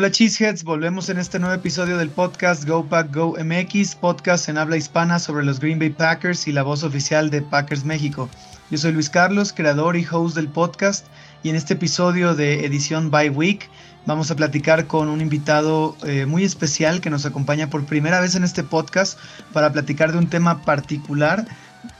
Hola Cheeseheads, volvemos en este nuevo episodio del podcast Go Pack Go MX, podcast en habla hispana sobre los Green Bay Packers y la voz oficial de Packers México. Yo soy Luis Carlos, creador y host del podcast, y en este episodio de edición by week vamos a platicar con un invitado eh, muy especial que nos acompaña por primera vez en este podcast para platicar de un tema particular,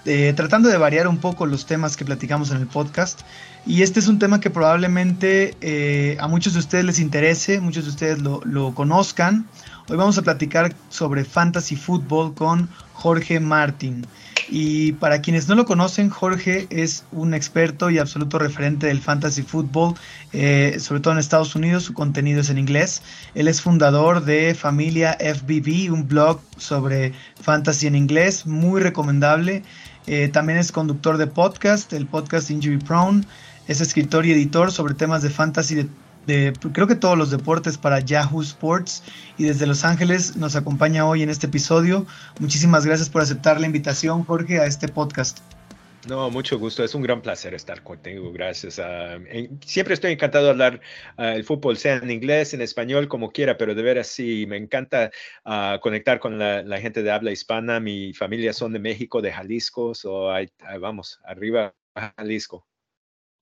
eh, tratando de variar un poco los temas que platicamos en el podcast. Y este es un tema que probablemente eh, a muchos de ustedes les interese, muchos de ustedes lo, conozcan. Hoy vamos a platicar sobre fantasy football con Jorge Martín. Y para quienes no lo conocen, Jorge es un experto y absoluto referente del fantasy football, eh, sobre todo en Estados Unidos, su contenido es en inglés. Él es fundador de Familia FBB, un blog sobre fantasy en inglés, muy recomendable. Eh, también es conductor de podcast, el podcast Injury Prone es escritor y editor sobre temas de fantasy de, creo que todos los deportes para Yahoo Sports y desde Los Ángeles nos acompaña hoy en este episodio. Muchísimas gracias por aceptar la invitación, Jorge, a este podcast. No, mucho gusto. Es un gran placer estar contigo. Gracias. Siempre estoy encantado de hablar uh, el fútbol, sea en inglés, en español, como quiera, pero de veras sí, me encanta uh, conectar con la, gente de habla hispana. Mi familia son de México, de Jalisco. So, ahí vamos, arriba Jalisco.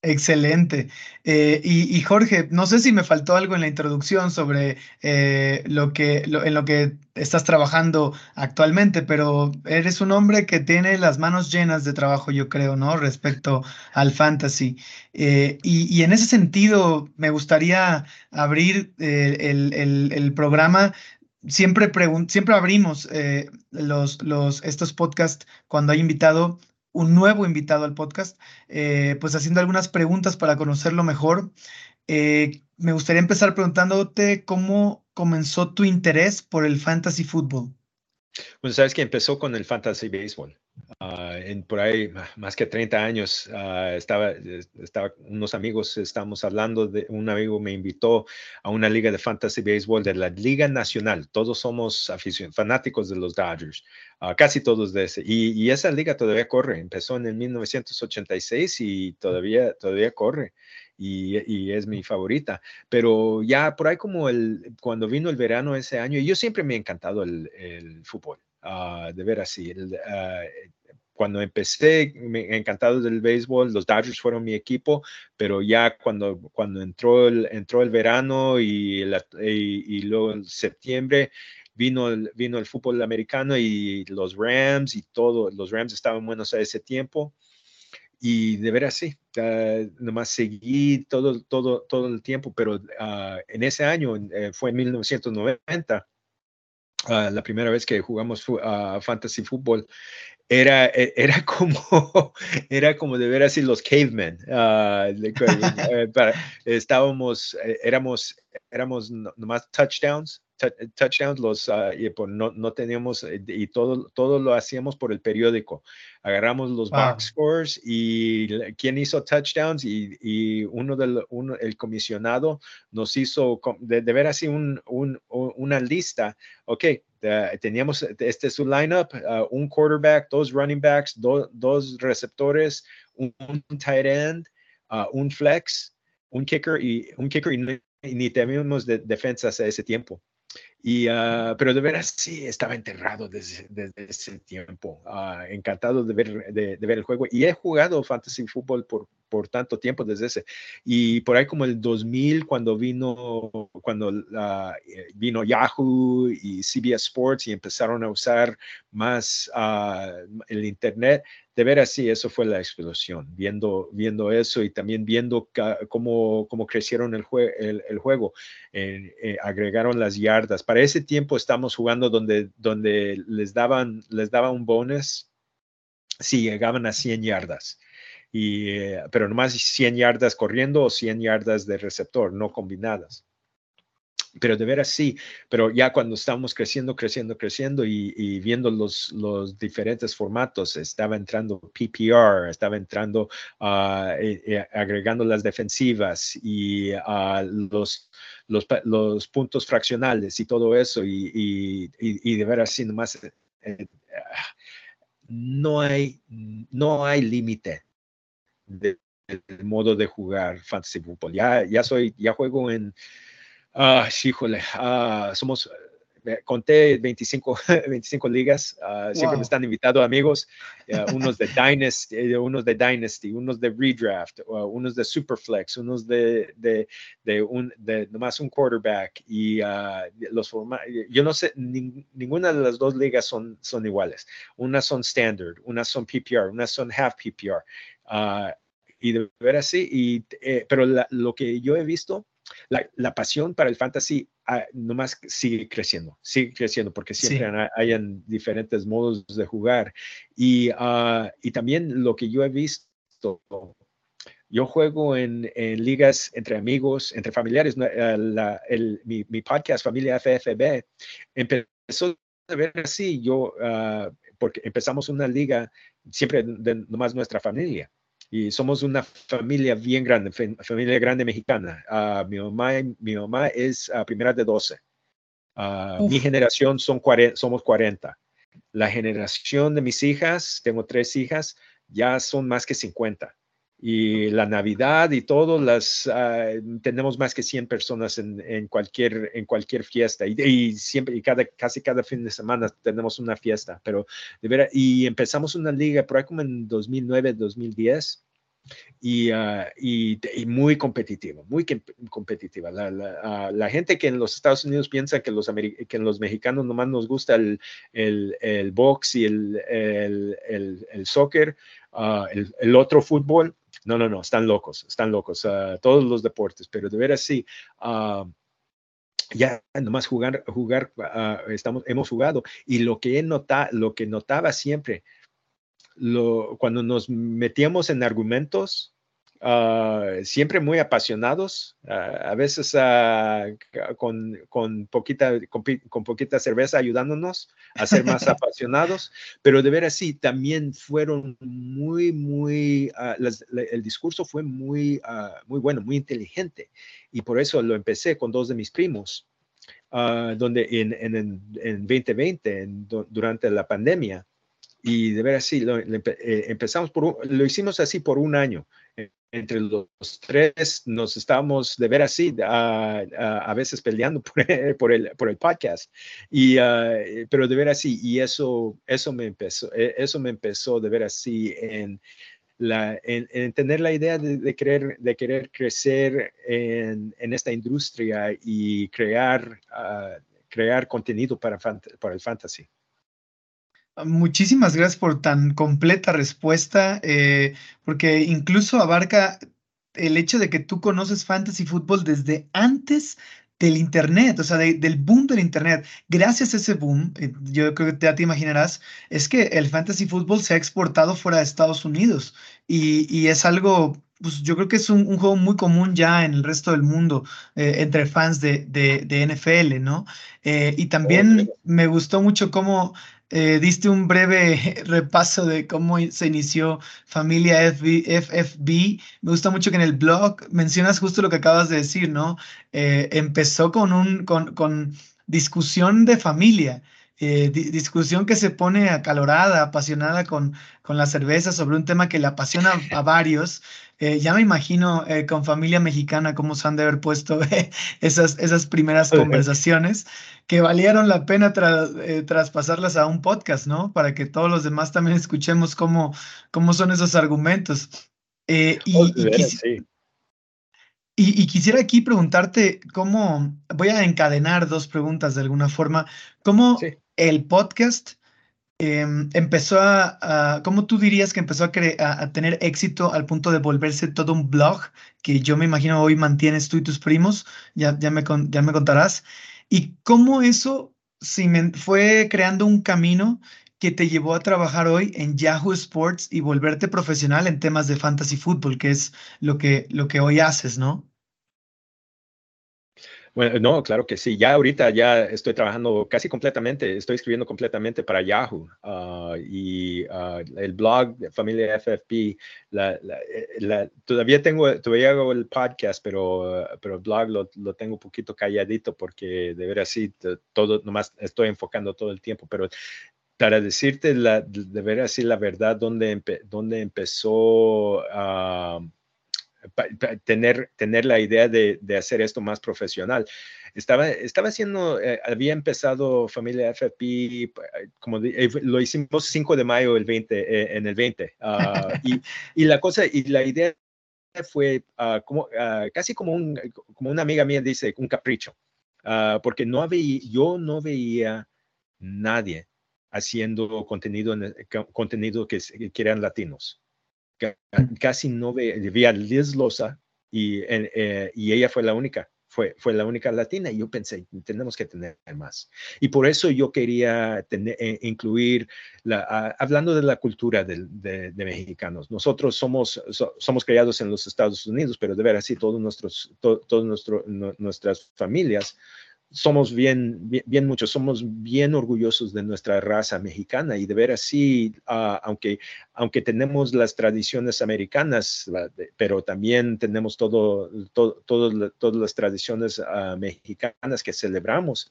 Excelente. Eh, y, Jorge, no sé si me faltó algo en la introducción sobre eh, lo que, en lo que estás trabajando actualmente, pero eres un hombre que tiene las manos llenas de trabajo, yo creo, ¿no? Respecto al fantasy. Eh, y, en ese sentido, me gustaría abrir el, el, programa siempre, siempre abrimos los, los, estos podcasts cuando hay invitado un nuevo invitado al podcast, eh, pues haciendo algunas preguntas para conocerlo mejor. Eh, me gustaría empezar preguntándote cómo comenzó tu interés por el fantasy fútbol. Pues sabes que empezó con el fantasy béisbol. Uh, en por ahí más que 30 años uh, estaba, estaba unos amigos estamos hablando de un amigo me invitó a una liga de fantasy béisbol de la liga nacional. Todos somos fanáticos de los Dodgers uh, casi todos de ese y, y, esa liga todavía corre. Empezó en el 1986 y todavía todavía corre y, y, es mi favorita. Pero ya por ahí como el, cuando vino el verano ese año, yo siempre me ha encantado el, el fútbol, uh, de ver así. El, uh, cuando empecé, me encantado del béisbol, los Dodgers fueron mi equipo, pero ya cuando, cuando entró, el, entró el verano y, y, luego en septiembre, vino el, vino el fútbol americano y los Rams y todo, los Rams estaban buenos a ese tiempo y de veras sí, uh, nomás seguí todo, todo, todo el tiempo, pero en ese año, eh, fue en 1990, uh, la primera vez que jugamos fantasy fútbol, era, e, era, como, era como de veras los cavemen. Eh, para, estábamos, eh, éramos, éramos nomás touchdowns, touchdowns, los, uh, y pues no, no, teníamos, eh, y todo, todo lo hacíamos por el periódico. Agarramos los wow. box scores y quién hizo touchdowns y, y uno del uno, el comisionado nos hizo de, de ver así un, un, una lista. Ok, uh, teníamos, este es su lineup, uh, un quarterback, dos running backs, do, dos receptores, un, un tight end, un flex, un kicker y un kicker y, y ni teníamos de, defensas a ese tiempo. Y, uh, pero de veras sí, estaba enterrado desde, ese tiempo. Uh, encantado de ver, de, ver el juego. Y he jugado fantasy fútbol por, por tanto tiempo desde ese. Y por ahí como el 2000, cuando vino, cuando uh, vino Yahoo y CBS Sports y empezaron a usar más el Internet, de veras sí, eso fue la explosión, viendo, viendo eso y también viendo cómo, cómo crecieron el, jue el, el juego, eh, eh, agregaron las yardas. Para ese tiempo estamos jugando donde, donde les, daban, les daban un bonus si llegaban a 100 yardas. Y, eh, pero nomás 100 yardas corriendo o 100 yardas de receptor, no combinadas. Pero de veras sí, pero ya cuando estábamos creciendo, creciendo, creciendo y, y, viendo los, los diferentes formatos, estaba entrando PPR, estaba entrando, uh, eh, eh, agregando las defensivas y uh, los, los, los, puntos fraccionales y todo eso, y, y, y de veras sí, nomás, eh, eh, no hay, no hay límite del modo de jugar fantasy football. Ya, ya soy, ya juego en Ah, híjole, ah, somos conté 25, 25 ligas, uh, siempre me están invitando amigos, uh, unos de Dynasty, eh, unos de Dynasty, unos de Redraft, uh, unos de Superflex, unos de, de, de, un, de nomás un quarterback y los yo no sé, ninguna de las dos ligas son, son iguales. Unas son standard, unas son PPR, unas son half PPR. Y de ver así, y, eh, pero lo que yo he visto, la, la, pasión para el fantasy Ah, nomás sigue creciendo, sigue creciendo porque siempre hay hayan diferentes modos de jugar. Y, uh, y también lo que yo he visto, yo juego en, en ligas entre amigos, entre familiares. Eh, la, el, mi, mi, podcast, Familia FFB, empezó a ver así, yo, uh, porque empezamos una liga siempre de nomás nuestra familia y somos una familia bien grande, familia grande mexicana. Uh, mi, mamá, mi mamá es uh, primera de 12. Uh, mi generación son 40, somos 40. La generación de mis hijas, tengo tres hijas, ya son más que 50. Y la Navidad y todo, las, tenemos más que 100 personas en, en cualquier, en cualquier fiesta. Y, y, siempre, y cada, casi cada fin de semana tenemos una fiesta. Pero de verdad, y empezamos una liga por ahí como en 2009, 2010 y, ah, y, muy competitiva, muy competitiva. La, la, ah, la, gente que en los Estados Unidos piensa que los, que los mexicanos nomás nos gusta el, el, el box y el, el, el soccer, uh, el, otro fútbol. No, no, no, están locos, están locos, todos los deportes, pero de veras sí ya nomás jugar, jugar, estamos, hemos jugado. Y lo que he notado, lo que notaba siempre, cuando nos metíamos en argumentos, ah, siempre muy apasionados, ah, a veces ah, con, con, poquita, con, poquita cerveza ayudándonos a ser más apasionados, pero de ver así, también fueron muy, muy, el discurso fue muy, muy bueno, muy inteligente, y por eso lo empecé con dos de mis primos. donde en, en, en 2020, durante la pandemia, y de ver así, lo, eh, empezamos por, lo hicimos así por un año. Entre los tres nos estábamos de ver así, a, a, veces peleando por, el, por el podcast. Y, ah, pero de ver así, y eso, eso, me empezó, e, eso me empezó de ver así en, la, en, tener la idea de, querer, de querer crecer en, en esta industria y crear, uh, crear contenido para, para el fantasy. Muchísimas gracias por tan completa respuesta, eh, porque incluso abarca el hecho de que tú conoces fantasy fútbol desde antes del Internet, o sea, del boom del Internet. Gracias a ese boom, eh, yo creo que ya te imaginarás, es que el fantasy fútbol se ha exportado fuera de Estados Unidos y, es algo, pues yo creo que es un, juego muy común ya en el resto del mundo eh, entre fans de, de, NFL, ¿no? y también me gustó mucho cómo eh, diste un breve repaso de cómo se inició Familia FFB. Me gusta mucho que en el blog mencionas justo lo que acabas de decir, ¿no? Eh, empezó con, un, con, con discusión de familia. Eh, discusión que se pone acalorada, apasionada con, con la cerveza sobre un tema que le apasiona a varios. Eh, ya me imagino eh, con familia mexicana cómo se han de haber puesto esas, esas primeras conversaciones que valieron la pena traspasarlas a un podcast, ¿no? Para que todos los demás también escuchemos cómo, cómo son esos argumentos. y, oh, y, quisiera aquí preguntarte cómo, voy a encadenar dos preguntas de alguna forma, cómo el podcast em, empezó a, ¿cómo tú dirías que empezó a, a, tener éxito al punto de volverse todo un blog que yo me imagino hoy mantienes tú y tus primos, ya, ya, me, ya me contarás, y cómo eso fue creando un camino que te llevó a trabajar hoy en Yahoo Sports y volverte profesional en temas de fantasy fútbol, que es lo que, lo que hoy haces, ¿no? Bueno, no, claro que sí. Ya ahorita ya estoy trabajando casi completamente, estoy escribiendo completamente para Yahoo ah, y ah, el blog de Familia FFP. Eh, todavía tengo, todavía hago el podcast, pero, pero el blog lo, lo tengo un poquito calladito porque de ver así todo, nomás estoy enfocando todo el tiempo, pero para decirte la, de ver así la verdad, dónde, empezó, uh, tener, tener la idea de, de, hacer esto más profesional. Estaba, estaba haciendo, eh, había empezado Familia FFP, como eh, lo hicimos 5 de mayo el 20, en el 20. Ah, y, y, la cosa, y la idea fue uh, como, uh, casi como, un, como una amiga mía dice, un capricho, uh, porque no había, yo no veía nadie haciendo contenido, contenido que, que eran latinos. Casi no veía, Liz Loza y, eh, y ella fue la única fue, fue la única latina y yo pensé, tenemos que tener más. Y por eso yo quería tener, eh, incluir, la, hablando de la cultura de, de, mexicanos, nosotros somos, somos criados en los Estados Unidos, pero de ver así todos nuestros, todos nuestro, nuestras familias somos bien, bien, muchos, somos bien orgullosos de nuestra raza mexicana y de ver así, ah, aunque, aunque tenemos las tradiciones americanas, pero también tenemos todo, todas las tradiciones ah, mexicanas que celebramos.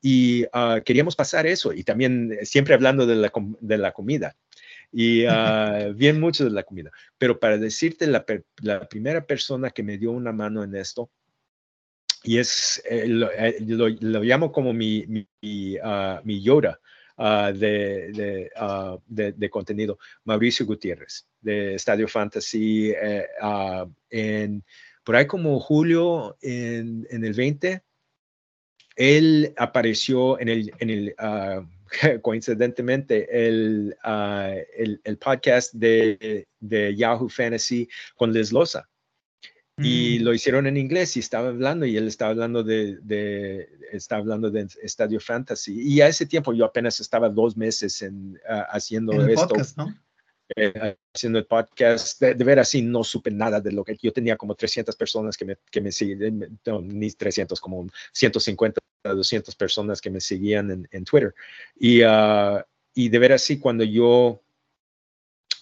Y uh, queríamos pasar eso, y también siempre hablando de la, de la comida y bien mucho de la comida. Pero para decirte, la, la, primera persona que me dio una mano en esto y es, eh, eh, lo, llamo como mi, mi, mi, uh, Yoda uh, de, uh, de, de, contenido, Mauricio Gutiérrez, de Estadio Fantasy, eh, en, por ahí como julio en, en, el 20, él apareció en el, en el coincidentemente, el, el, el, podcast de, de Yahoo Fantasy con Liz Loza. Y mm. lo hicieron en inglés y estaba hablando y él estaba hablando de, de, estaba hablando de Estadio Fantasy. Y a ese tiempo yo apenas estaba dos meses en, uh, haciendo el esto. Podcast, ¿no? Eh, haciendo el podcast, de, de, ver así no supe nada de lo que yo tenía como 300 personas que me, que me siguen, no, ni 300, como 150, 200 personas que me seguían en, en Twitter. Y, uh, y de ver así cuando yo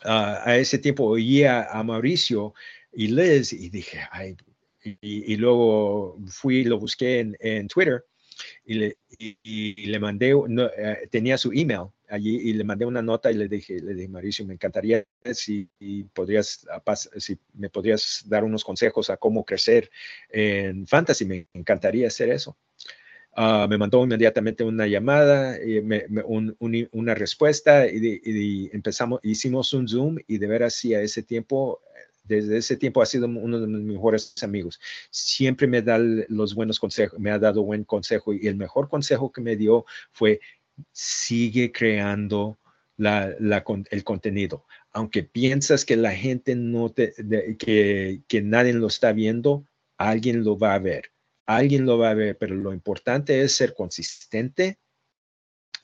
uh, a ese tiempo oía a Mauricio, y Liz y dije, ay, y, y luego fui y lo busqué en, en Twitter y le, y, y le mandé, no, eh, tenía su email allí y le mandé una nota y le dije, le dije, Mauricio, me encantaría si, podrías, si me podrías dar unos consejos a cómo crecer en fantasy, me encantaría hacer eso. Uh, me mandó inmediatamente una llamada, y me, me, un, un, una respuesta y, y, empezamos, hicimos un Zoom y de ver así a ese tiempo desde ese tiempo ha sido uno de mis mejores amigos. Siempre me da los buenos consejos, me ha dado buen consejo y el mejor consejo que me dio fue sigue creando el contenido. Aunque piensas que la gente no te, que, que nadie lo está viendo, alguien lo va a ver. Alguien lo va a ver, pero lo importante es ser consistente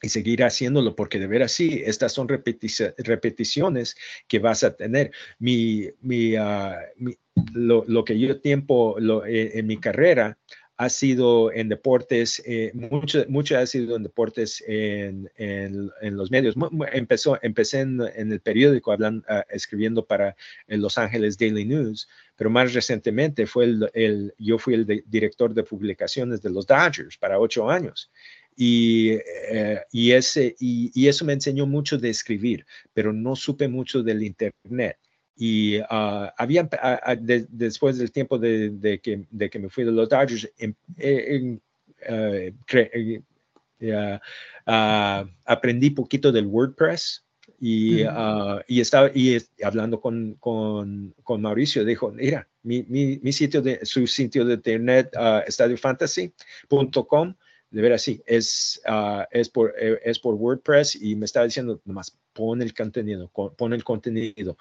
y seguir haciéndolo, porque de ver así, estas son repeticiones que vas a tener. Mi, mi, uh, mi lo, lo, que yo tiempo lo, eh, en mi carrera ha sido en deportes, eh, mucho, mucho ha sido en deportes en, en, en los medios. Empezó, empecé en, en el periódico hablando, uh, escribiendo para el Los Ángeles Daily News, pero más recientemente fue el, el yo fui el de, director de publicaciones de los Dodgers para ocho años. Y, eh, y, ese, y, y, eso me enseñó mucho de escribir, pero no supe mucho del Internet. Y uh, había, uh, de, después del tiempo de, de, que, de, que, me fui de los Dodgers, en, en, uh, aprendí poquito del WordPress. Y, uh, y estaba y hablando con, con, con, Mauricio, dijo, mira, mi, mi, mi, sitio de, su sitio de internet, uh, estadiofantasy.com, de ver así, es, uh, es, por, eh, es por WordPress y me estaba diciendo, nomás pon el contenido, pon el contenido.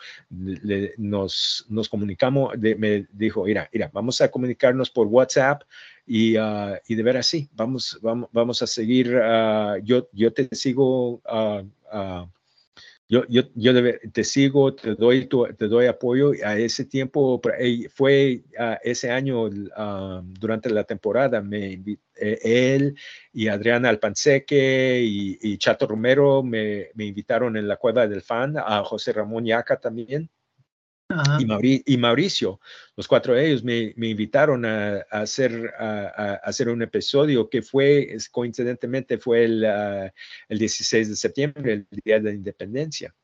Nos, nos comunicamos, de, me dijo, mira, mira, vamos a comunicarnos por WhatsApp y, uh, y de ver así, vamos, vamos, vamos a seguir, uh, yo, yo te sigo yo, yo, yo te sigo, te doy, te doy apoyo. A ese tiempo, fue uh, ese año, uh, durante la temporada, me, eh, él y Adriana Alpanseque y, y Chato Romero me, me, invitaron en la Cueva del Fan, a José Ramón Yaca también. Y, Mauricio, y, los cuatro de ellos me, me invitaron a, a hacer, a, a, hacer un episodio que fue, coincidentemente, fue el, uh, el 16 de septiembre, el Día de la Independencia.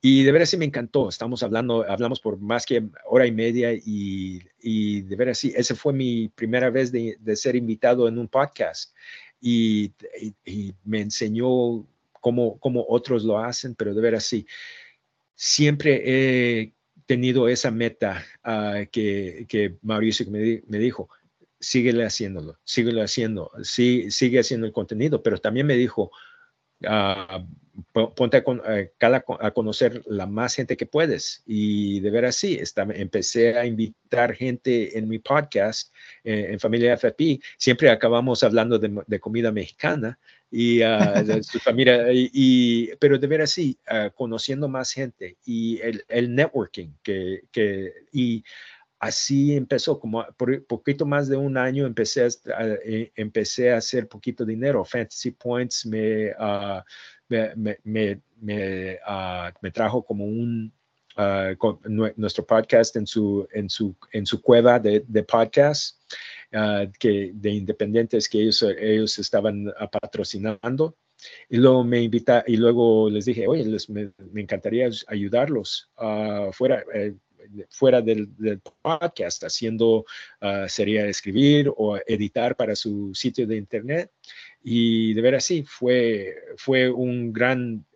Y de veras sí me encantó. Estamos hablando, hablamos por más que hora y media y, y de veras sí, esa fue mi primera vez de, de ser invitado en un podcast y, y, me enseñó cómo, cómo otros lo hacen, pero de veras sí, siempre he tenido esa meta uh, que, que, Mauricio me, me dijo, síguele haciéndolo, síguele haciendo, sí, sigue haciendo el contenido, pero también me dijo, uh, ponte a, a, conocer la más gente que puedes. Y de ver así, empecé a invitar gente en mi podcast, eh, en Familia FFP. Siempre acabamos hablando de, comida mexicana y uh, su familia, y, pero de ver así, uh, conociendo más gente y el, networking que, que, y así empezó, como por poquito más de un año empecé a, eh, empecé a hacer poquito dinero. Fantasy Points me, uh, me, me, me, me, trajo como un, uh, nuestro podcast en su, en su, en su cueva de, de podcast. Que de independientes que ellos, ellos estaban patrocinando y luego me invita y luego les dije oye les, me, me encantaría ayudarlos fuera eh, fuera del, podcast, haciendo, uh, sería escribir o editar para su sitio de internet. Y de ver así, fue, fue un gran,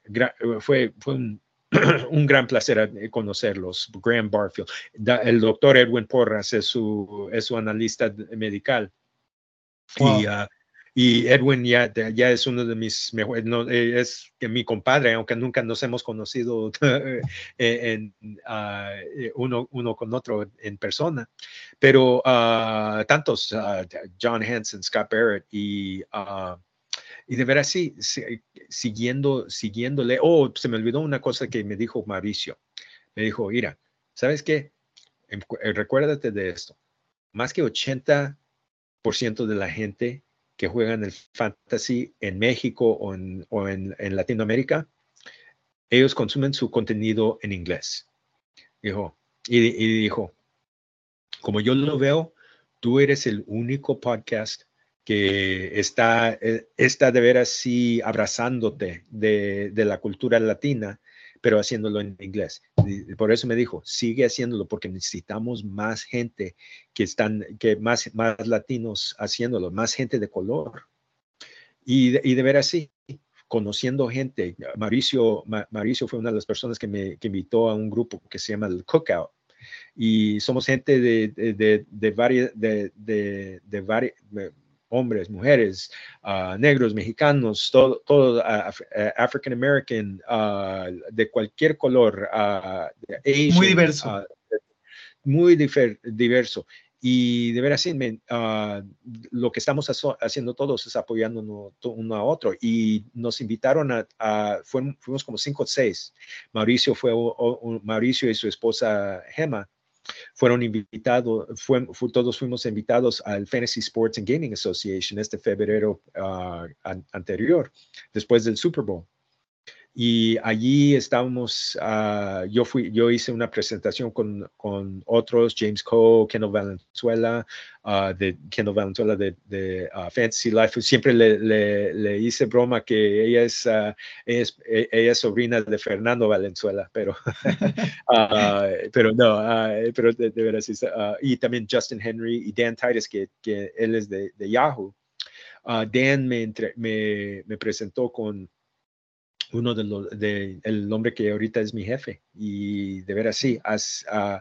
fue, fue un, un, gran placer conocerlos, Graham Barfield. el doctor Edwin Porras es su, es su analista medical. Y uh, y Edwin ya, ya es uno de mis mejores, no, eh, es mi compadre, aunque nunca nos hemos conocido eh, en, uh, uno, uno con otro en persona. Pero uh, tantos, John Hansen, Scott Barrett y, y de veras sí, siguiendo, siguiéndole. Oh, se me olvidó una cosa que me dijo Mauricio. Me dijo, mira, ¿sabes qué? Em, recuérdate de esto. Más que 80% de la gente que juegan el fantasy en México o en, o en, en Latinoamérica, ellos consumen su contenido en inglés. Dijo, y, y, dijo, como yo lo veo, tú eres el único podcast que está, eh, está de veras sí abrazándote de, de la cultura latina pero haciéndolo en inglés. por eso me dijo, sigue haciéndolo porque necesitamos más gente que están, que más, más latinos haciéndolo, más gente de color. Y, y de ver así, conociendo gente. Mauricio, Mauricio fue una de las personas que me que invitó a un grupo que se llama el Cookout. Y somos gente de, de, de, de varias, de, de, de, hombres, mujeres, uh, negros, mexicanos, todo, todo uh, African American, uh, de cualquier color, Asian, muy diverso. muy diverso. Y de veras, sí, lo que estamos haciendo todos es apoyándonos uno a otro. Y nos invitaron a, fuimos, como cinco o seis. Mauricio fue, Mauricio y su esposa Gemma fueron invitados, fue, todos fuimos invitados al Fantasy Sports and Gaming Association este febrero uh, anterior, después del Super Bowl. Y allí estábamos, uh, yo, fui, yo hice una presentación con, con otros, James Coe, Kendall Valenzuela, uh, de Kendall Valenzuela de, de uh, Fantasy Life. Siempre le, le, le, hice broma que ella es, es, e, ella es sobrina de Fernando Valenzuela, pero, pero no, pero de, de veras, y también Justin Henry y Dan Titus, que, que él es de, de Yahoo. Dan me, entre, me, me presentó con uno de los, de, el hombre que ahorita es mi jefe. Y de ver así, uh,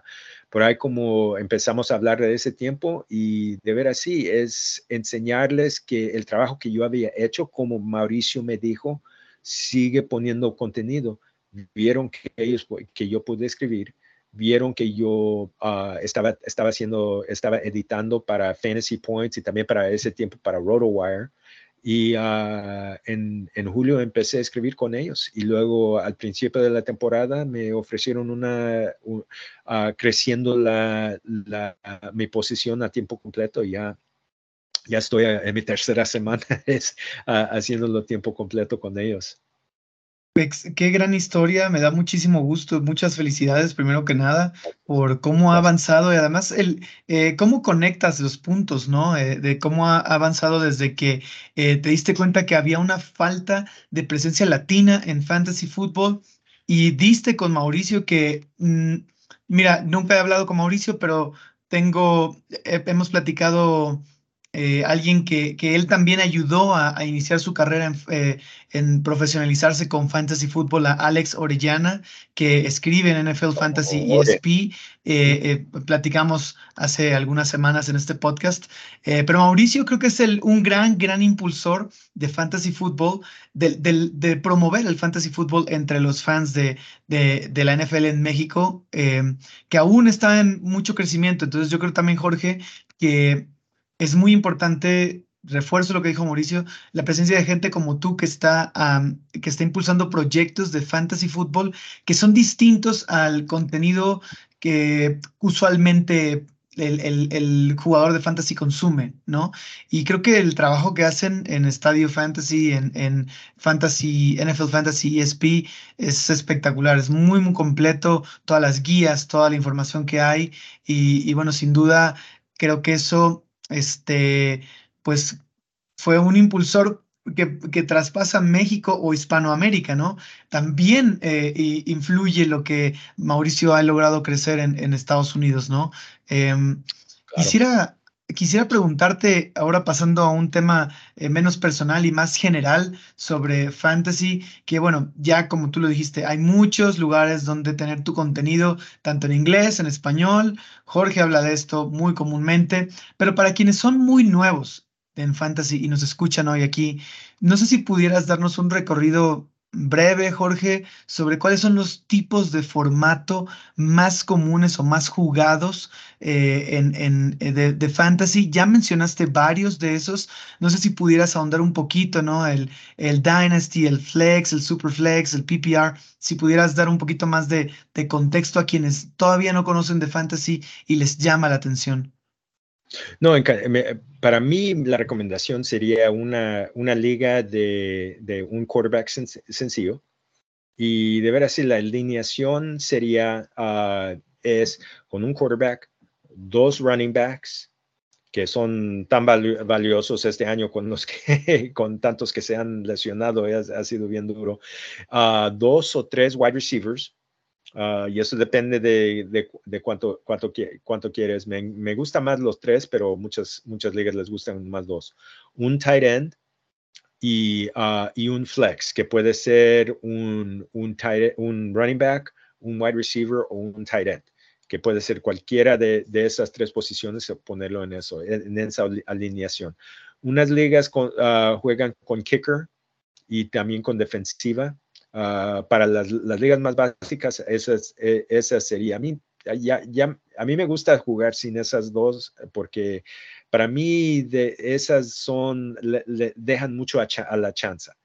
por ahí como empezamos a hablar de ese tiempo y de ver así es enseñarles que el trabajo que yo había hecho, como Mauricio me dijo, sigue poniendo contenido. Vieron que ellos, que yo pude escribir, vieron que yo uh, estaba, estaba haciendo, estaba editando para Fantasy Points y también para ese tiempo para RotoWire y uh, en, en, julio empecé a escribir con ellos y luego al principio de la temporada me ofrecieron una, uh, creciendo la, mi posición a tiempo completo. Ya, ya estoy en mi tercera semana es, haciéndolo tiempo completo con ellos. Qué gran historia, me da muchísimo gusto, muchas felicidades primero que nada por cómo ha avanzado y además el eh, cómo conectas los puntos, ¿no? Eh, de cómo ha avanzado desde que eh, te diste cuenta que había una falta de presencia latina en fantasy football y diste con Mauricio que, mm, mira, nunca he hablado con Mauricio, pero tengo, hemos platicado eh, alguien que, que, él también ayudó a, iniciar su carrera en, eh, en, profesionalizarse con Fantasy Football, a Alex Orellana, que escribe en NFL Fantasy ESP. Eh, platicamos hace algunas semanas en este podcast. pero Mauricio creo que es el, un gran, gran impulsor de Fantasy Football, de, de, promover el Fantasy Football entre los fans de, de la NFL en México, que aún está en mucho crecimiento. Entonces yo creo también, Jorge, que es muy importante, refuerzo lo que dijo Mauricio, la presencia de gente como tú que está, que está impulsando proyectos de fantasy fútbol que son distintos al contenido que usualmente el, jugador de fantasy consume, ¿no? Y creo que el trabajo que hacen en Estadio Fantasy, en, en Fantasy, NFL Fantasy ESP, es espectacular, es muy, muy completo, todas las guías, toda la información que hay, y bueno, sin duda, creo que eso este, pues fue un impulsor que, que, traspasa México o Hispanoamérica, ¿no? También eh, influye lo que Mauricio ha logrado crecer en, Estados Unidos, ¿no? Em, quisiera, quisiera preguntarte, ahora pasando a un tema eh, menos personal y más general sobre fantasy, que bueno, ya como tú lo dijiste, hay muchos lugares donde tener tu contenido, tanto en inglés, en español. Jorge habla de esto muy comúnmente, pero para quienes son muy nuevos en fantasy y nos escuchan hoy aquí, no sé si pudieras darnos un recorrido breve, Jorge, sobre cuáles son los tipos de formato más comunes o más jugados eh, en, eh, de, fantasy. Ya mencionaste varios de esos. No sé si pudieras ahondar un poquito, ¿no? El, el Dynasty, el Flex, el Super Flex, el PPR. Si pudieras dar un poquito más de, de contexto a quienes todavía no conocen de fantasy y les llama la atención. No, para mí la recomendación sería una, una liga de, de un quarterback sencillo. Y de ver así, la alineación sería, uh, es con un quarterback, dos running backs, que son tan valiosos este año con los con tantos que se han lesionado, ha, sido bien duro, uh, dos o tres wide receivers, Ah, y eso depende de, de, de cuánto, cuánto, cuánto quieres. Me, me gustan más los tres, pero muchas, muchas ligas les gustan más dos. Un tight end y, uh, y un flex, que puede ser un, un, tight, un running back, un wide receiver o un tight end, que puede ser cualquiera de, de esas tres posiciones ponerlo en eso, en, esa alineación. Unas ligas uh, juegan con kicker y también con defensiva Ah, para las, ligas más básicas, esa, e, esa sería. A mí, ya, ya, a mí me gusta jugar sin esas dos porque para mí de esas son, le, dejan mucho a, la chanza.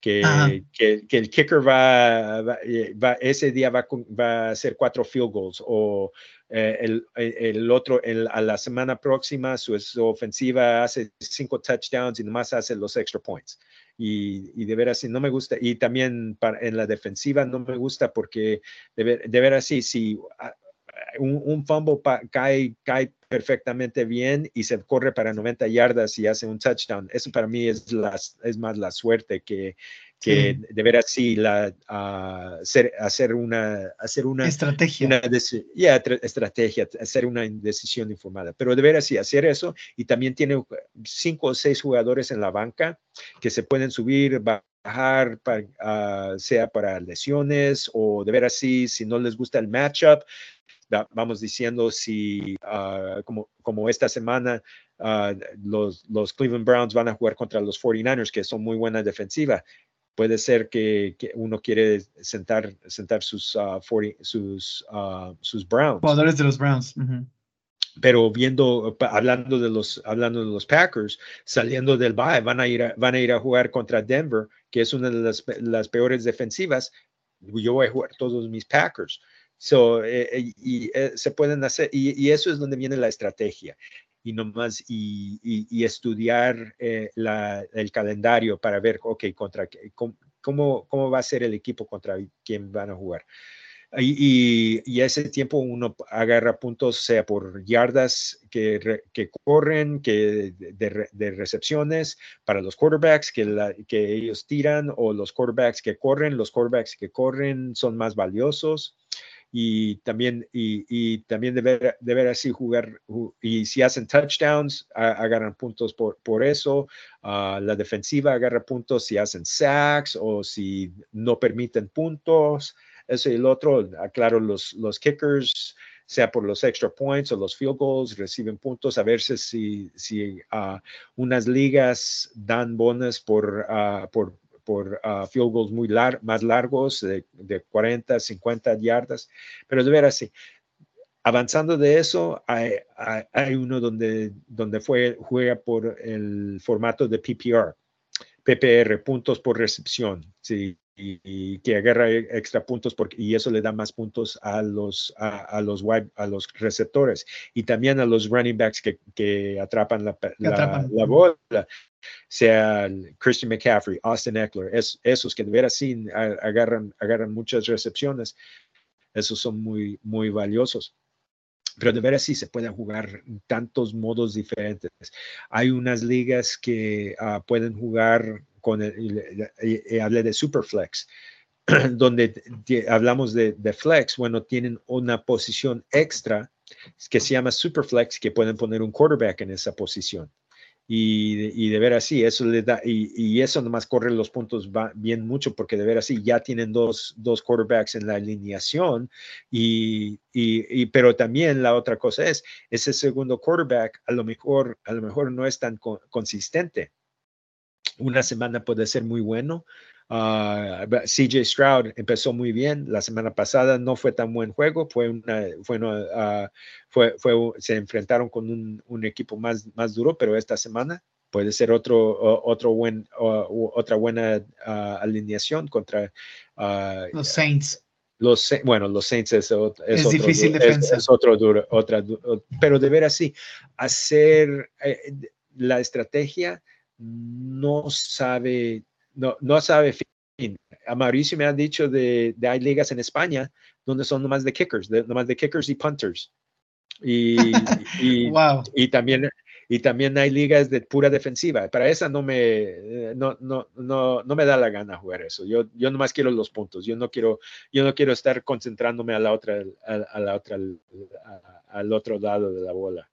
Que, que, el kicker va, eh, va, ese día va, va, a hacer cuatro field goals o eh, el, el, otro, a la semana próxima su, su, ofensiva hace cinco touchdowns y nomás hace los extra points y, de veras no me gusta. Y también en la defensiva no me gusta porque de, ver, de veras sí, si ah, un, un fumble cae, cae perfectamente bien y se corre para 90 yardas y hace un touchdown. Eso para mí es, es más la suerte que, que de ver así la, uh, hacer, hacer, una, hacer una estrategia. Una estrategia, hacer una decisión informada. Pero de ver así, hacer eso y también tiene cinco o seis jugadores en la banca que se pueden subir, bajar, para, uh, sea para lesiones o de ver así, si no les gusta el matchup, vamos diciendo si uh, como, como esta semana los, los, Cleveland Browns van a jugar contra los 49ers, que son muy buena defensiva puede ser que, uno quiere sentar, sentar sus, uh, sus, uh, sus Browns. Jugadores de los Browns. Pero viendo, hablando de los, hablando de los Packers, saliendo del bye, van a ir a, van a ir a jugar contra Denver, que es una de las, las peores defensivas. Yo voy a jugar todos mis Packers. So, eh, eh, y, eh, se pueden hacer, y, y, eso es donde viene la estrategia y nomás y, y, estudiar eh, la, el calendario para ver, ok, contra cómo, cómo, va a ser el equipo contra quién van a jugar. y, y, ese tiempo uno agarra puntos, sea por yardas que, que corren, que de, recepciones para los quarterbacks que, que ellos tiran o los quarterbacks que corren. Los quarterbacks que corren son más valiosos y también, y, también deber, deber, así jugar, y si hacen touchdowns, agarran puntos por, por eso, ah, la defensiva agarra puntos si hacen sacks o si no permiten puntos, eso y el otro, aclaro, los, los kickers, sea por los extra points o los field goals, reciben puntos. A veces si, si uh, unas ligas dan bonos por, uh, por, por uh, field goals muy lar más largos, de, de, 40, 50 yardas, pero de veras sí. Avanzando de eso, hay, hay, hay uno donde, donde fue, juega por el formato de PPR, PPR, puntos por recepción. Sí, y, que agarra e, extra puntos porque, y eso le da más puntos a los, a, los wide, a los receptores y también a los running backs que, que atrapan, la, la, bola, sea Christian McCaffrey, Austin Eckler, es, esos que de veras sí agarran, agarran muchas recepciones, esos son muy, muy valiosos. Pero de veras sí se pueden jugar tantos modos diferentes. Hay unas ligas que uh, pueden jugar con el, y, hablé de Superflex, donde hablamos de, flex, bueno, tienen una posición extra que se llama Superflex, que pueden poner un quarterback en esa posición. Y, y, de ver así, eso le da, y, y, eso nomás corre los puntos va bien mucho, porque de ver así ya tienen dos, dos quarterbacks en la alineación, y, y, pero también la otra cosa es, ese segundo quarterback a lo mejor, a lo mejor no es tan consistente una semana puede ser muy bueno. Uh, ah, CJ Stroud empezó muy bien. La semana pasada no fue tan buen juego. Fue una, fue, uh, fue, fue, se enfrentaron con un, un, equipo más, más duro, pero esta semana puede ser otro, otro buen, otra buena uh, alineación contra los Saints. Los, bueno, los Saints es, es, difícil defensa. Es, otro duro, otra, pero de ver así, hacer eh, la estrategia no sabe, no, no sabe fin. A Mauricio me ha dicho de, de, hay ligas en España donde son nomás de kickers, de, nomás de kickers y punters. Y, y, y, también, y también hay ligas de pura defensiva. Para esa no me, no, no, no, no me da la gana jugar eso. Yo, yo nomás quiero los puntos. Yo no quiero, yo no quiero estar concentrándome a la otra, a, la otra, al otro lado de la bola.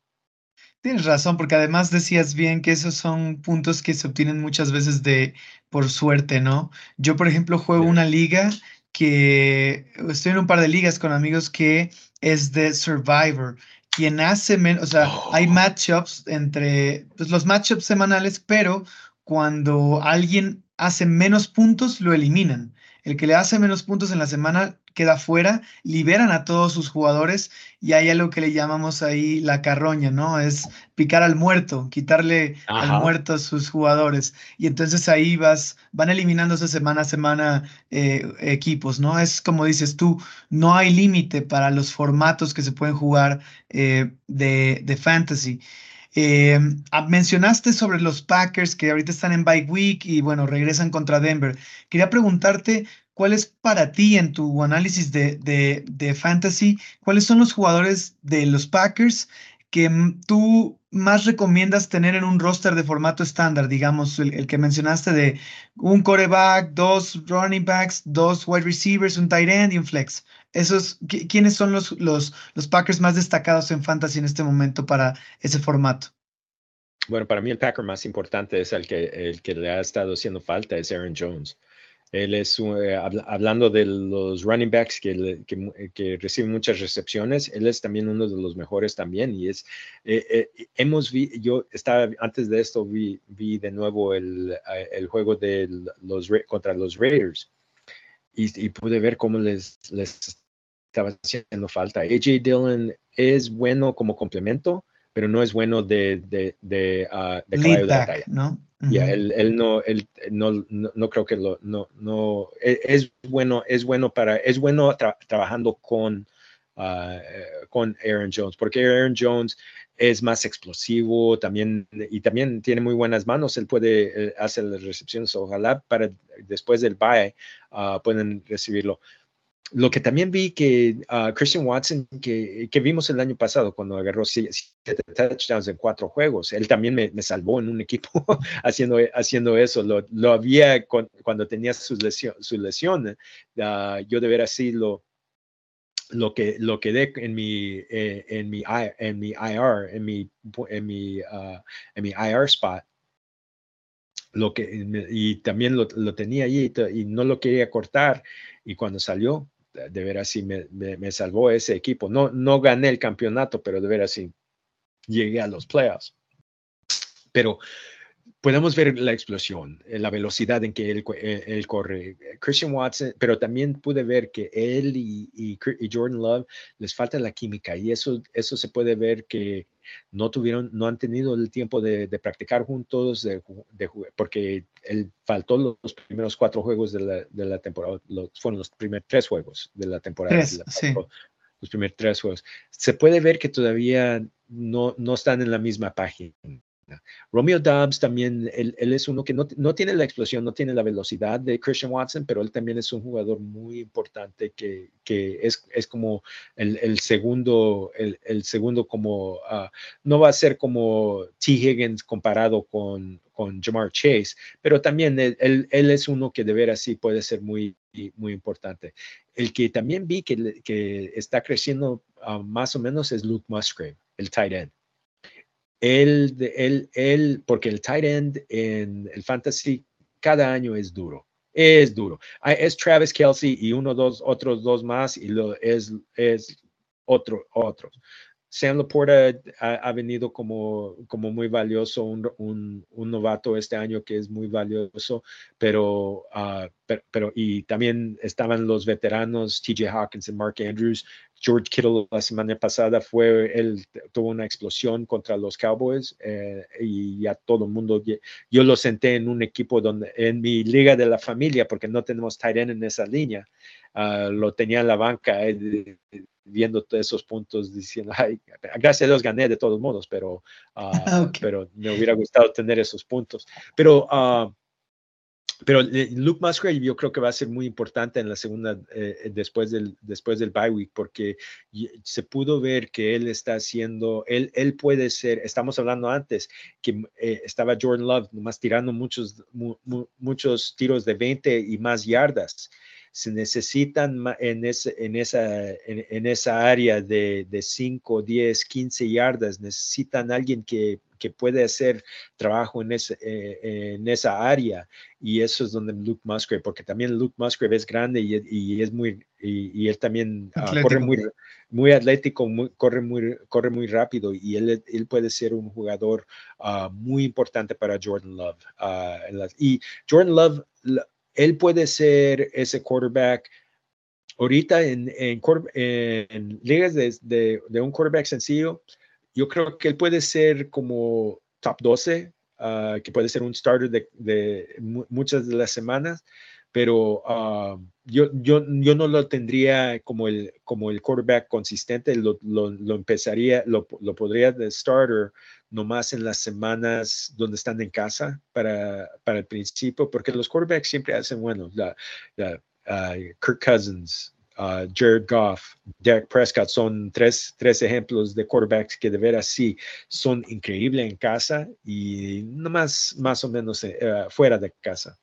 Tienes razón, porque además decías bien que esos son puntos que se obtienen muchas veces de por suerte, ¿no? Yo, por ejemplo, juego una liga que estoy en un par de ligas con amigos que es de Survivor. Quien hace menos, o sea, hay oh. matchups entre pues, los matchups semanales, pero cuando alguien hace menos puntos, lo eliminan. El que le hace menos puntos en la semana queda fuera, liberan a todos sus jugadores y hay algo que le llamamos ahí la carroña, ¿no? Es picar al muerto, quitarle al muerto a sus jugadores. Y entonces ahí vas, van eliminándose semana a semana eh, equipos, ¿no? Es como dices tú, no hay límite para los formatos que se pueden jugar eh, de, de fantasy. Eh, ah, mencionaste sobre los Packers que ahorita están en bye week y bueno, regresan contra Denver. Quería preguntarte cuál es para ti en tu análisis de, de, fantasy, cuáles son los jugadores de los Packers que tú más recomiendas tener en un roster de formato estándar, digamos, el, que mencionaste de un coreback, dos running backs, dos wide receivers, un tight end y un flex. Esos, ¿Quiénes son los, los, los Packers más destacados en fantasy en este momento para ese formato? Bueno, para mí el Packer más importante es el que, el que le ha estado haciendo falta, es Aaron Jones. Él es, eh, hablando de los running backs que, que, que, reciben muchas recepciones, él es también uno de los mejores también. Y es, eh, eh, hemos vi, yo estaba, antes de esto vi, vi de nuevo el, el juego de los, contra los Raiders y, y, pude ver cómo les, les estaba haciendo falta. AJ Dillon es bueno como complemento, pero no es bueno de, de, de, uh, de ¿no? Ya, él, él, no, él no, no, creo que lo, no, no, e, es, bueno, es bueno para, es bueno trabajando con, uh, con Aaron Jones, porque Aaron Jones es más explosivo también y también tiene muy buenas manos. Él puede eh, hacer las recepciones. Ojalá para después del bye uh, pueden recibirlo. Lo que también vi que uh, Christian Watson, que, que, vimos el año pasado cuando agarró siete touchdowns en cuatro juegos, él también me, me salvó en un equipo haciendo, haciendo eso. Lo, lo había cuando tenía su lesión, su lesión uh, yo de ver así lo, lo que lo que dé en mi eh, en mi en mi IR en mi en mi uh, en mi IR spot lo que y también lo, lo tenía allí y no lo quería cortar y cuando salió de veras sí me, me, salvó ese equipo. No, no gané el campeonato, pero de veras sí llegué a los playoffs. Pero podemos ver la explosión, eh, la velocidad en que él, eh, él, corre. Christian Watson, pero también pude ver que él y, y, Jordan Love les falta la química y eso, eso se puede ver que no tuvieron, no han tenido el tiempo de, de practicar juntos, de, de, porque él faltó los primeros cuatro juegos de la, de la temporada, los, fueron los primeros tres juegos de la temporada. Tres, sí. Los primeros tres juegos. Se puede ver que todavía no, no están en la misma página. Romeo Dobbs también, él, es uno que no, no, tiene la explosión, no tiene la velocidad de Christian Watson, pero él también es un jugador muy importante que, que es, es, como el, segundo, el, segundo como, uh, no va a ser como T. Higgins comparado con, con Jamar Chase, pero también él, él, es uno que de veras sí puede ser muy, muy importante. El que también vi que, que está creciendo uh, más o menos es Luke Musgrave, el tight end él, él, él, porque el tight end en el fantasy cada año es duro. Es duro. Es Travis Kelsey y uno, dos, otros dos más y lo es, es otro, otros. Sam Laporta ha, venido como, como muy valioso, un, un, novato este año que es muy valioso, pero, uh, pero, y también estaban los veteranos TJ Hawkins y Mark Andrews. George Kittle la semana pasada fue, él tuvo una explosión contra los Cowboys eh, y ya todo el mundo, yo lo senté en un equipo donde, en mi liga de la familia, porque no tenemos tight en esa línea, uh, lo tenía en la banca. Eh, viendo todos esos puntos diciendo, ay, gracias a Dios gané de todos modos, pero, uh, pero me hubiera gustado tener esos puntos. Pero, uh, pero Luke Musgrave yo creo que va a ser muy importante en la segunda, eh, después, del, después del bye week, porque se pudo ver que él está haciendo, él, él puede ser, estamos hablando antes, que eh, estaba Jordan Love nomás tirando muchos, muchos tiros de 20 y más yardas se necesitan en, ese, en, esa, en, esa área de, de 5, 10, 15 yardas, necesitan alguien que, que puede hacer trabajo en, ese, eh, en esa área. Y eso es donde Luke Musgrave, porque también Luke Musgrave es grande y, y es muy, y, él también uh, corre muy, muy atlético, muy, corre, muy, corre muy rápido y él, él puede ser un jugador uh, muy importante para Jordan Love. Uh, y Jordan Love, él puede ser ese quarterback. Ahorita en, en, en ligas de, de, un quarterback sencillo, yo creo que él puede ser como top 12, uh, ah, que puede ser un starter de, de, muchas de las semanas, pero uh, yo, yo, yo no lo tendría como el, como el quarterback consistente, lo, lo, lo empezaría, lo, lo podría de starter nomás en las semanas donde están en casa para, para el principio, porque los quarterbacks siempre hacen bueno. La, la, uh, Kirk Cousins, uh, Jared Goff, Derek Prescott son tres, tres ejemplos de quarterbacks que de veras sí son increíbles en casa y nomás más o menos uh, fuera de casa.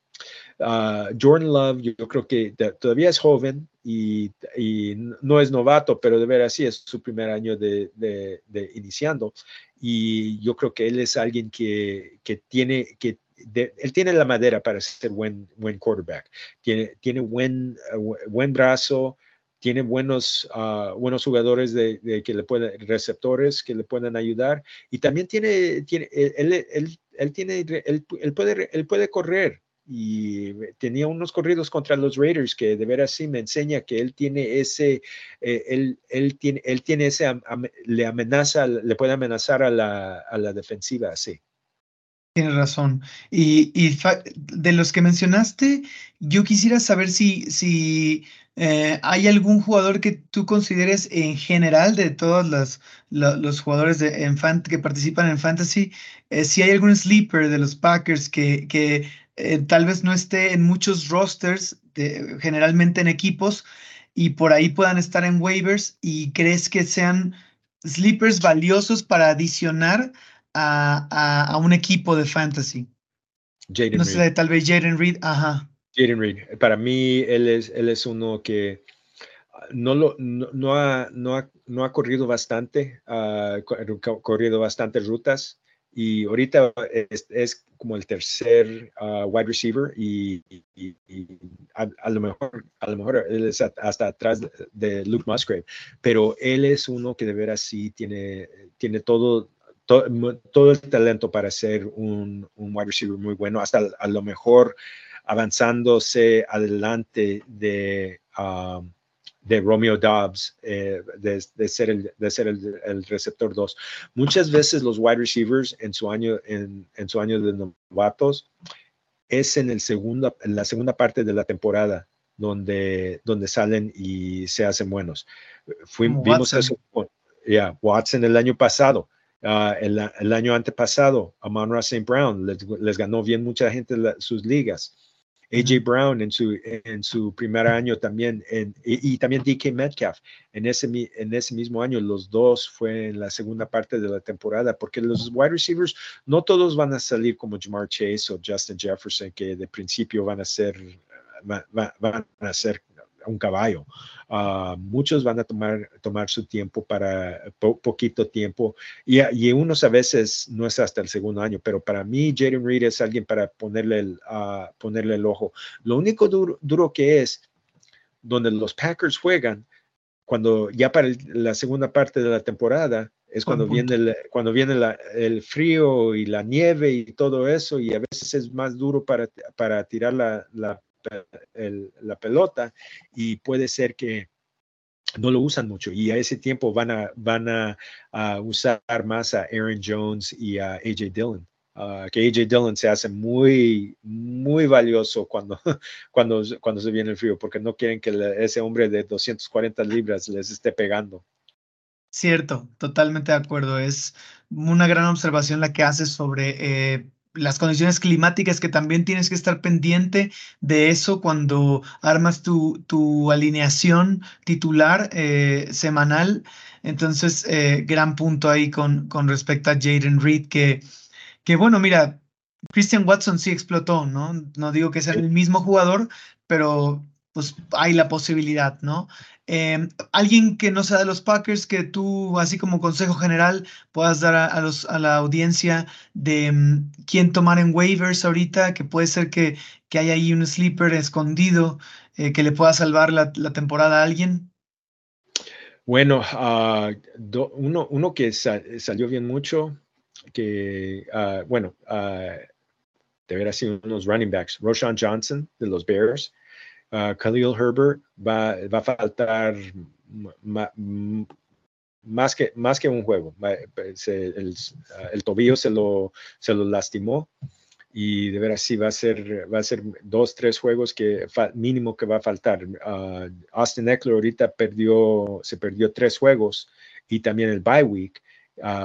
Uh, Jordan Love, yo, creo que todavía es joven y, no es novato, pero de veras sí es su primer año de, iniciando. Y yo creo que él es alguien que, tiene, que él tiene la madera para ser buen, buen quarterback, tiene, tiene buen, buen brazo, tiene buenos, uh, buenos jugadores de, que le pueden, receptores que le puedan ayudar. Y también tiene, tiene él, él, él él, él, puede, él puede correr y tenía unos corridos contra los Raiders que de veras sí me enseña que él tiene ese, eh, él, él, tiene, él tiene ese, le amenaza, le puede amenazar a la, a la defensiva, sí. Tienes razón. Y, y, de los que mencionaste, yo quisiera saber si, si eh, hay algún jugador que tú consideres en general de todos los, los, jugadores de, que participan en Fantasy, eh, si hay algún sleeper de los Packers que, que eh, tal vez no esté en muchos rosters, generalmente en equipos, y por ahí puedan estar en waivers y crees que sean sleepers valiosos para adicionar a, un equipo de fantasy. no sé, tal vez Jaden Reed, ajá. Jaden Reed, para mí él es, él es uno que no, lo, no, ha, no, ha, no ha corrido bastante, ha corrido bastantes rutas y ahorita es, como el tercer uh, wide receiver y, a, lo mejor a lo mejor él es hasta atrás de, Luke Musgrave, pero él es uno que de veras sí tiene, tiene todo, todo, el talento para ser un, un, wide receiver muy bueno, hasta a lo mejor avanzándose adelante de... Um, de Romeo Dobbs, eh, de, ser, el, de ser el, receptor 2. Muchas veces los wide receivers en su año, en, su año de novatos es en, el segundo, en la segunda parte de la temporada donde, donde salen y se hacen buenos. Fuimos, vimos eso con Watson el año pasado. Ah, el, año antepasado, Amon St. Brown les, ganó bien mucha gente sus ligas. AJ Brown en su, en su primer año también, en, y, también DK Metcalf. En ese, en ese mismo año, los dos fue en la segunda parte de la temporada, porque los wide receivers no todos van a salir como Jamar Chase o Justin Jefferson, que de principio van a ser, van a ser un caballo. Ah, muchos van a tomar, tomar su tiempo para poquito tiempo y, y, unos a veces no es hasta el segundo año, pero para mí Jaden Reed es alguien para ponerle el, uh, ponerle el ojo. Lo único duro, duro que es donde los Packers juegan, cuando ya para la segunda parte de la temporada, es cuando viene, el, cuando viene el frío y la nieve y todo eso, y a veces es más duro para, para tirar la, la la pelota y puede ser que no lo usan mucho y a ese tiempo van a, van a, usar más a Aaron Jones y a AJ Dillon. Ah, que AJ Dillon se hace muy, muy valioso cuando, cuando, cuando se viene el frío, porque no quieren que ese hombre de 240 libras les esté pegando. Cierto, totalmente de acuerdo. Es una gran observación la que haces sobre eh, las condiciones climáticas que también tienes que estar pendiente de eso cuando armas tu, tu alineación titular eh, semanal. Entonces, eh, gran punto ahí con, con respecto a Jaden Reed, que, que bueno, mira, Christian Watson sí explotó, ¿no? No digo que sea el mismo jugador, pero pues hay la posibilidad, ¿no? Em, alguien que no sea de los Packers, que tú, así como consejo general, puedas dar a, los, a la audiencia de mm, quién tomar en waivers ahorita, que puede ser que, que haya ahí un sleeper escondido eh, que le pueda salvar la, temporada a alguien. Bueno, ah, uno, uno, que salió bien mucho, que, uh, bueno, uh, de ver así unos running backs, Roshan Johnson de los Bears, Khalil Herbert va, va a faltar más que, más que un juego. el, el, tobillo se lo, se lo lastimó y de veras sí va a ser, va a ser dos, tres juegos que mínimo que va a faltar. Austin Eckler ahorita perdió, se perdió tres juegos y también el bye week.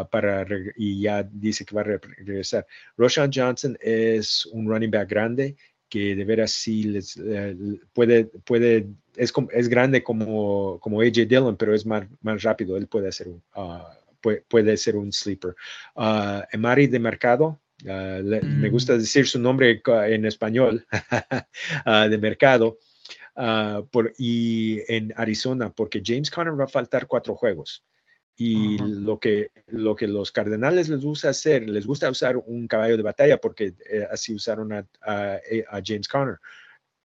para y ya dice que va a regresar. Roshan Johnson es un running back grande que de veras sí les eh, puede, puede, es, es grande como, como AJ Dillon, pero es más, más rápido, él puede hacer un, ah, puede, puede, ser un sleeper. Uh, Emari de Mercado, ah, me gusta mm. decir su nombre en español, de Mercado, por, y en Arizona, porque James Conner va a faltar cuatro juegos. Y lo, que, lo que los cardenales les gusta hacer, les gusta usar un caballo de batalla porque eh, así usaron a, a, James Conner.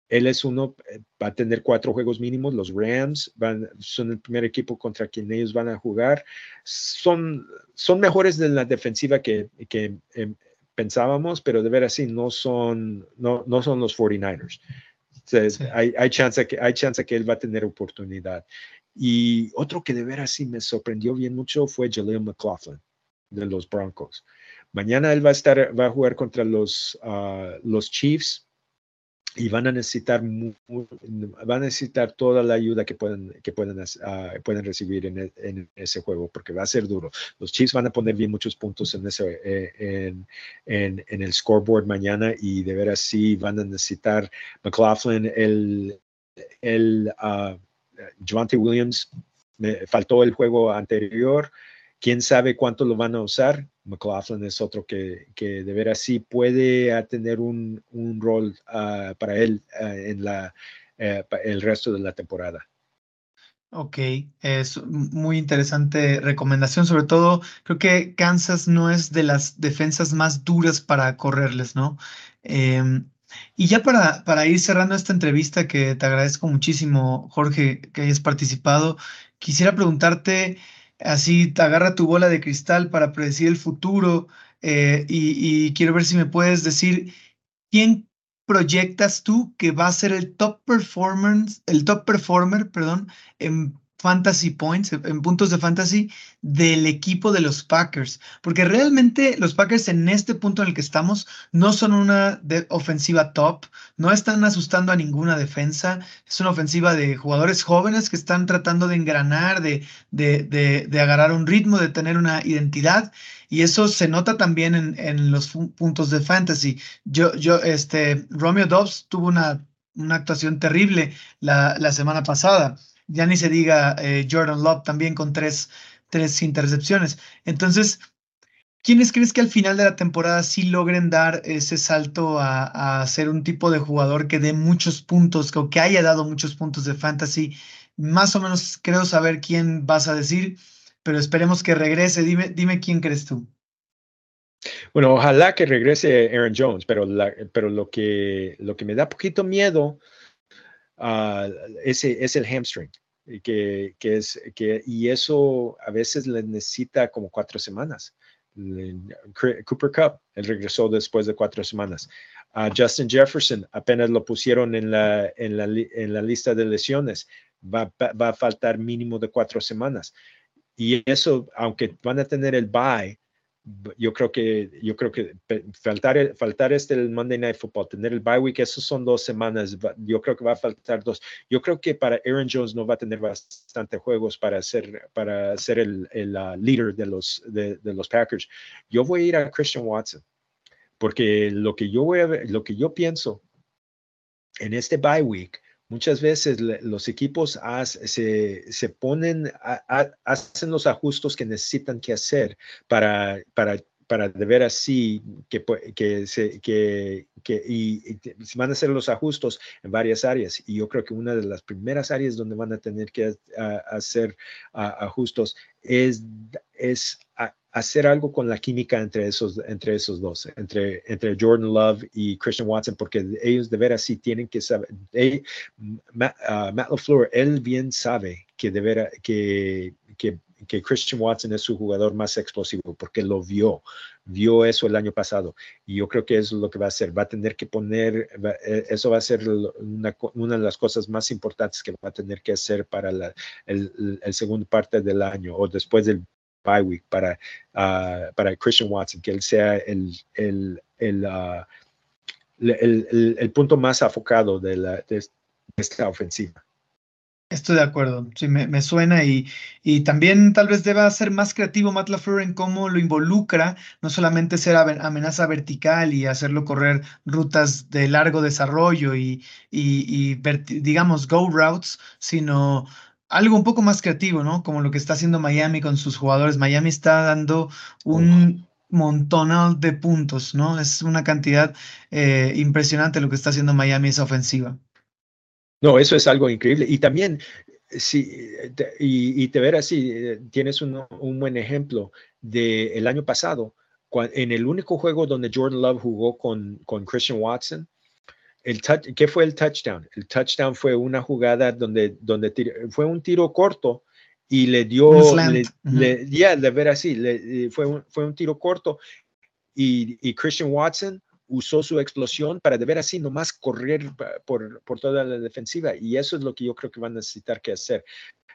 Él es uno, eh, va a tener cuatro juegos mínimos. Los Rams van, son el primer equipo contra quien ellos van a jugar. Son, son mejores de la defensiva que, que em, pensábamos, pero de ver así no son, no, no son los 49ers. hay, hay, chance que, hay chance que él va a tener oportunidad. Y otro que de veras sí me sorprendió bien mucho fue Jaleel McLaughlin de los Broncos. Mañana él va a estar, va a jugar contra los, ah, los Chiefs y van a necesitar van a necesitar toda la ayuda que pueden que pueden, ah, pueden recibir e, en, ese juego porque va a ser duro los Chiefs van a poner bien muchos puntos en ese eh, en, en, el scoreboard mañana y de veras sí van a necesitar McLaughlin el el ah, Javante Williams me faltó el juego anterior. Quién sabe cuánto lo van a usar. McLaughlin es otro que, que de veras sí puede tener un, un rol ah, para él ah, en la, eh, el resto de la temporada. Ok, es muy interesante recomendación. Sobre todo, creo que Kansas no es de las defensas más duras para correrles, ¿no? Em, y ya para, para ir cerrando esta entrevista, que te agradezco muchísimo, Jorge, que hayas participado, quisiera preguntarte, así, te agarra tu bola de cristal para predecir el futuro eh, y, quiero ver si me puedes decir quién proyectas tú que va a ser el top performance, el top performer, perdón, en fantasy points, en puntos de fantasy del equipo de los Packers, porque realmente los Packers en este punto en el que estamos no son una ofensiva top, no están asustando a ninguna defensa, es una ofensiva de jugadores jóvenes que están tratando de engranar, de, de, de, de agarrar un ritmo, de tener una identidad y eso se nota también en, los puntos de fantasy. Yo, yo, este, Romeo Dobbs tuvo una, una actuación terrible la, la, semana pasada. Ya ni se diga eh, Jordan Love también con tres, tres intercepciones. Entonces, ¿quiénes crees que al final de la temporada sí logren dar ese salto a, a ser un tipo de jugador que dé muchos puntos o que haya dado muchos puntos de fantasy? Más o menos creo saber quién vas a decir pero esperemos que regrese. Dime, dime quién crees tú. Bueno, ojalá que regrese Aaron Jones, pero, pero lo, que, lo que me da poquito miedo uh, es, es, el hamstring. Que, que, es, que, y eso a veces le necesita como cuatro semanas. Cooper Cup, él regresó después de cuatro semanas. Uh, Justin Jefferson, apenas lo pusieron en la, en la, en la lista de lesiones. Va, va, a faltar mínimo de cuatro semanas. Y eso, aunque van a tener el bye, yo creo que, yo creo que faltar, faltar este el Monday Night Football, tener el bye week, eso son dos semanas, yo creo que va a faltar dos. Yo creo que para Aaron Jones no va a tener bastante juegos para ser, para ser el, el uh, líder de los, de, de, los Packers. Yo voy a ir a Christian Watson, porque lo que yo voy a ver, lo que yo pienso en este bye week, Muchas veces los equipos se, se, ponen, hacen los ajustes que necesitan que hacer para, para, para de ver así que, que, se, que, que y, van a hacer los ajustes en varias áreas. Y yo creo que una de las primeras áreas donde van a tener que hacer ajustes es, es hacer algo con la química entre esos, entre esos dos, entre, entre Jordan Love y Christian Watson, porque ellos de veras sí tienen que saber. Matt, uh, LaFleur, él bien sabe que de veras que, que, Christian Watson es su jugador más explosivo, porque lo vio, vio eso el año pasado. Y yo creo que eso es lo que va a hacer. Va a tener que poner, e, eso va a ser una, una, de las cosas más importantes que va a tener que hacer para la el, el segundo parte del año o después del bye week para, uh, para Christian Watson, que él sea el, el, el, uh, el, el punto más enfocado de, la, de esta ofensiva. Estoy de acuerdo, sí, me, me, suena y, y también tal vez deba ser más creativo Matt LaFleur en cómo lo involucra, no solamente ser amenaza vertical y hacerlo correr rutas de largo desarrollo y, y, y digamos, go routes, sino algo un poco más creativo, ¿no? Como lo que está haciendo Miami con sus jugadores. Miami está dando un montón de puntos, ¿no? Es una cantidad eh, impresionante lo que está haciendo Miami esa ofensiva. No, eso es algo increíble. Y también, sí, y, te verás, sí, eh, tienes un, un buen ejemplo del el año pasado, en el único juego donde Jordan Love jugó con, con Christian Watson, el ¿Qué fue el touchdown? El touchdown fue una jugada donde, donde fue un tiro corto y le dio, ya, de ver así, le, fue, un, fue un tiro corto y, y, Christian Watson usó su explosión para de ver así nomás correr por, por toda la defensiva y eso es lo que yo creo que van a necesitar que hacer.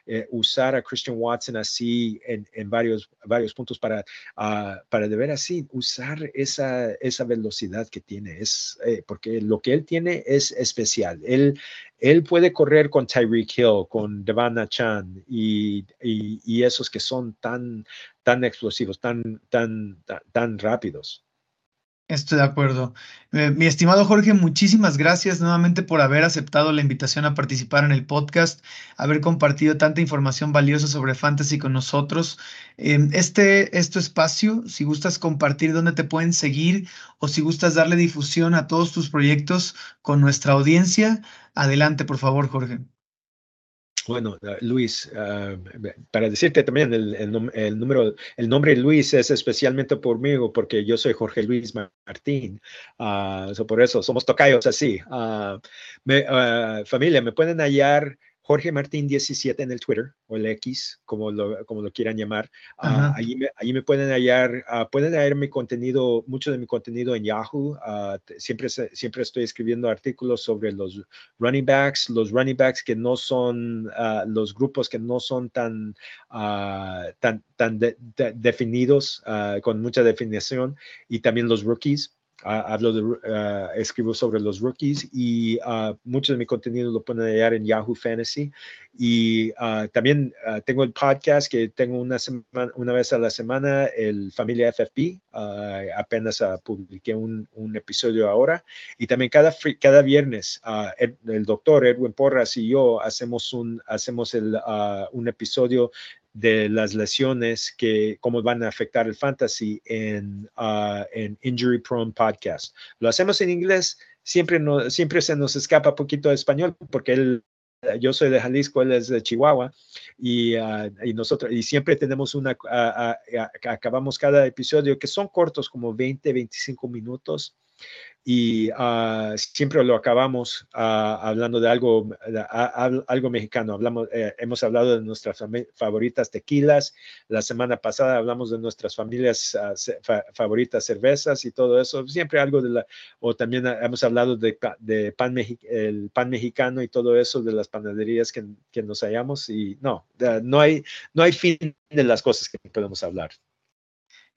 Eh, usar a Christian Watson así en, en varios, varios puntos para, uh, para de ver así, usar esa, esa velocidad que tiene, es, eh, porque lo que él tiene es especial. Él, él puede correr con Tyreek Hill, con Devana Chan y, y, y, esos que son tan, tan explosivos, tan, tan, tan, tan rápidos. Estoy de acuerdo. Eh, mi estimado Jorge, muchísimas gracias nuevamente por haber aceptado la invitación a participar en el podcast, haber compartido tanta información valiosa sobre fantasy con nosotros. Eh, este, este espacio, si gustas compartir dónde te pueden seguir o si gustas darle difusión a todos tus proyectos con nuestra audiencia, adelante, por favor, Jorge. Bueno, ah, Luis, ah, para decirte también el, número, el nombre Luis es especialmente por mí, porque yo soy Jorge Luis Martín. Uh, por eso somos tocayos así. familia, me pueden hallar Jorge Martín 17 en el Twitter o el X, como lo, como lo quieran llamar. Uh, allí, me, me, pueden hallar, uh, pueden hallar mi contenido, mucho de mi contenido en Yahoo. Uh, siempre, siempre estoy escribiendo artículos sobre los running backs, los running backs que no son, los grupos que no son tan, tan, tan definidos, con mucha definición, y también los rookies hablo de, ah, escribo sobre los rookies y uh, mucho de mi contenido lo pueden hallar en Yahoo Fantasy. Y ah, también tengo el podcast que tengo una, semana, una vez a la semana, el Familia FFP. apenas publiqué un, un, episodio ahora. Y también cada, cada viernes, el, doctor Edwin Porras y yo hacemos un, hacemos el, un episodio de las lesiones que cómo van a afectar el fantasy en, uh, en Injury Prone Podcast. Lo hacemos en inglés, siempre, no, siempre se nos escapa poquito de español porque él, yo soy de Jalisco, él es de Chihuahua y, uh, y nosotros y siempre tenemos una, uh, acabamos cada episodio que son cortos como 20, 25 minutos y ah, siempre lo acabamos ah, hablando de algo, algo mexicano. Hablamos, eh, hemos hablado de nuestras favoritas tequilas. La semana pasada hablamos de nuestras familias ah, favoritas cervezas y todo eso. Siempre algo de la, o también hemos hablado de, de pan, el pan mexicano y todo eso de las panaderías que, que nos hallamos. Y no, no hay, no hay fin de las cosas que podemos hablar.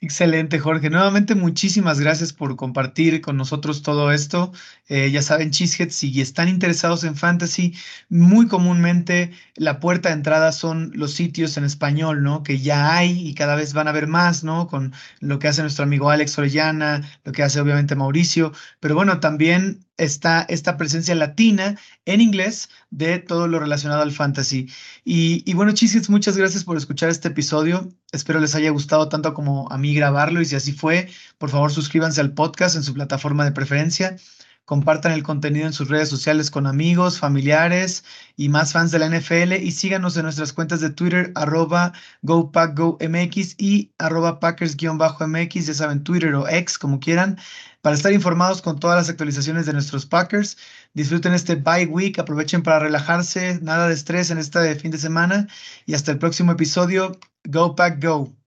Excelente, Jorge. Nuevamente, muchísimas gracias por compartir con nosotros todo esto. Eh, ya saben, Cheeseheads, si están interesados en fantasy, muy comúnmente la puerta de entrada son los sitios en español, ¿no? Que ya hay y cada vez van a haber más, ¿no? Con lo que hace nuestro amigo Alex Orellana, lo que hace obviamente Mauricio. Pero bueno, también está esta presencia latina en inglés de todo lo relacionado al fantasy. Y, bueno, Cheeseheads, muchas gracias por escuchar este episodio. Espero les haya gustado tanto como a mí grabarlo y si así fue, por favor suscríbanse al podcast en su plataforma de preferencia. Compartan el contenido en sus redes sociales con amigos, familiares y más fans de la NFL y síganos en nuestras cuentas de Twitter arroba GoPackGoMX y arroba Packers-MX, ya saben, Twitter o X como quieran, para estar informados con todas las actualizaciones de nuestros Packers. Disfruten este bye week, aprovechen para relajarse, nada de estrés en este fin de semana y hasta el próximo episodio. Go Pack Go.